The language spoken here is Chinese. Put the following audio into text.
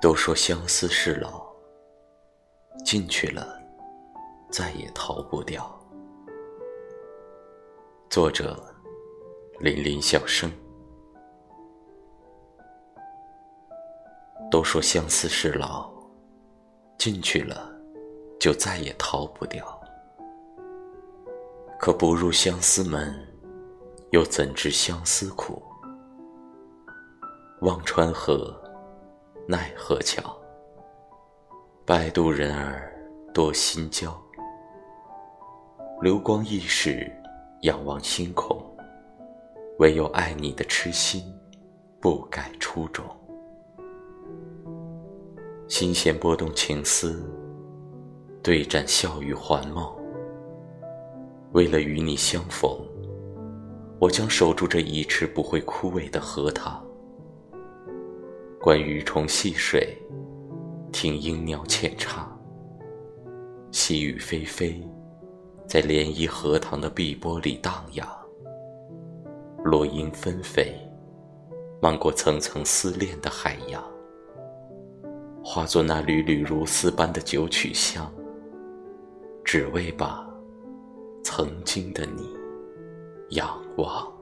都说相思是牢，进去了再也逃不掉。作者：林林小生。都说相思是牢，进去了就再也逃不掉。可不入相思门，又怎知相思苦？忘川河。奈何桥，摆渡人儿多心焦。流光易逝，仰望星空，唯有爱你的痴心不改初衷。心弦拨动情丝，对战笑语环眸。为了与你相逢，我将守住这一池不会枯萎的荷塘。观鱼虫戏水，听莺鸟浅唱。细雨霏霏，在涟漪荷塘的碧波里荡漾。落英纷飞，漫过层层思恋的海洋，化作那缕缕如丝般的九曲香，只为把曾经的你仰望。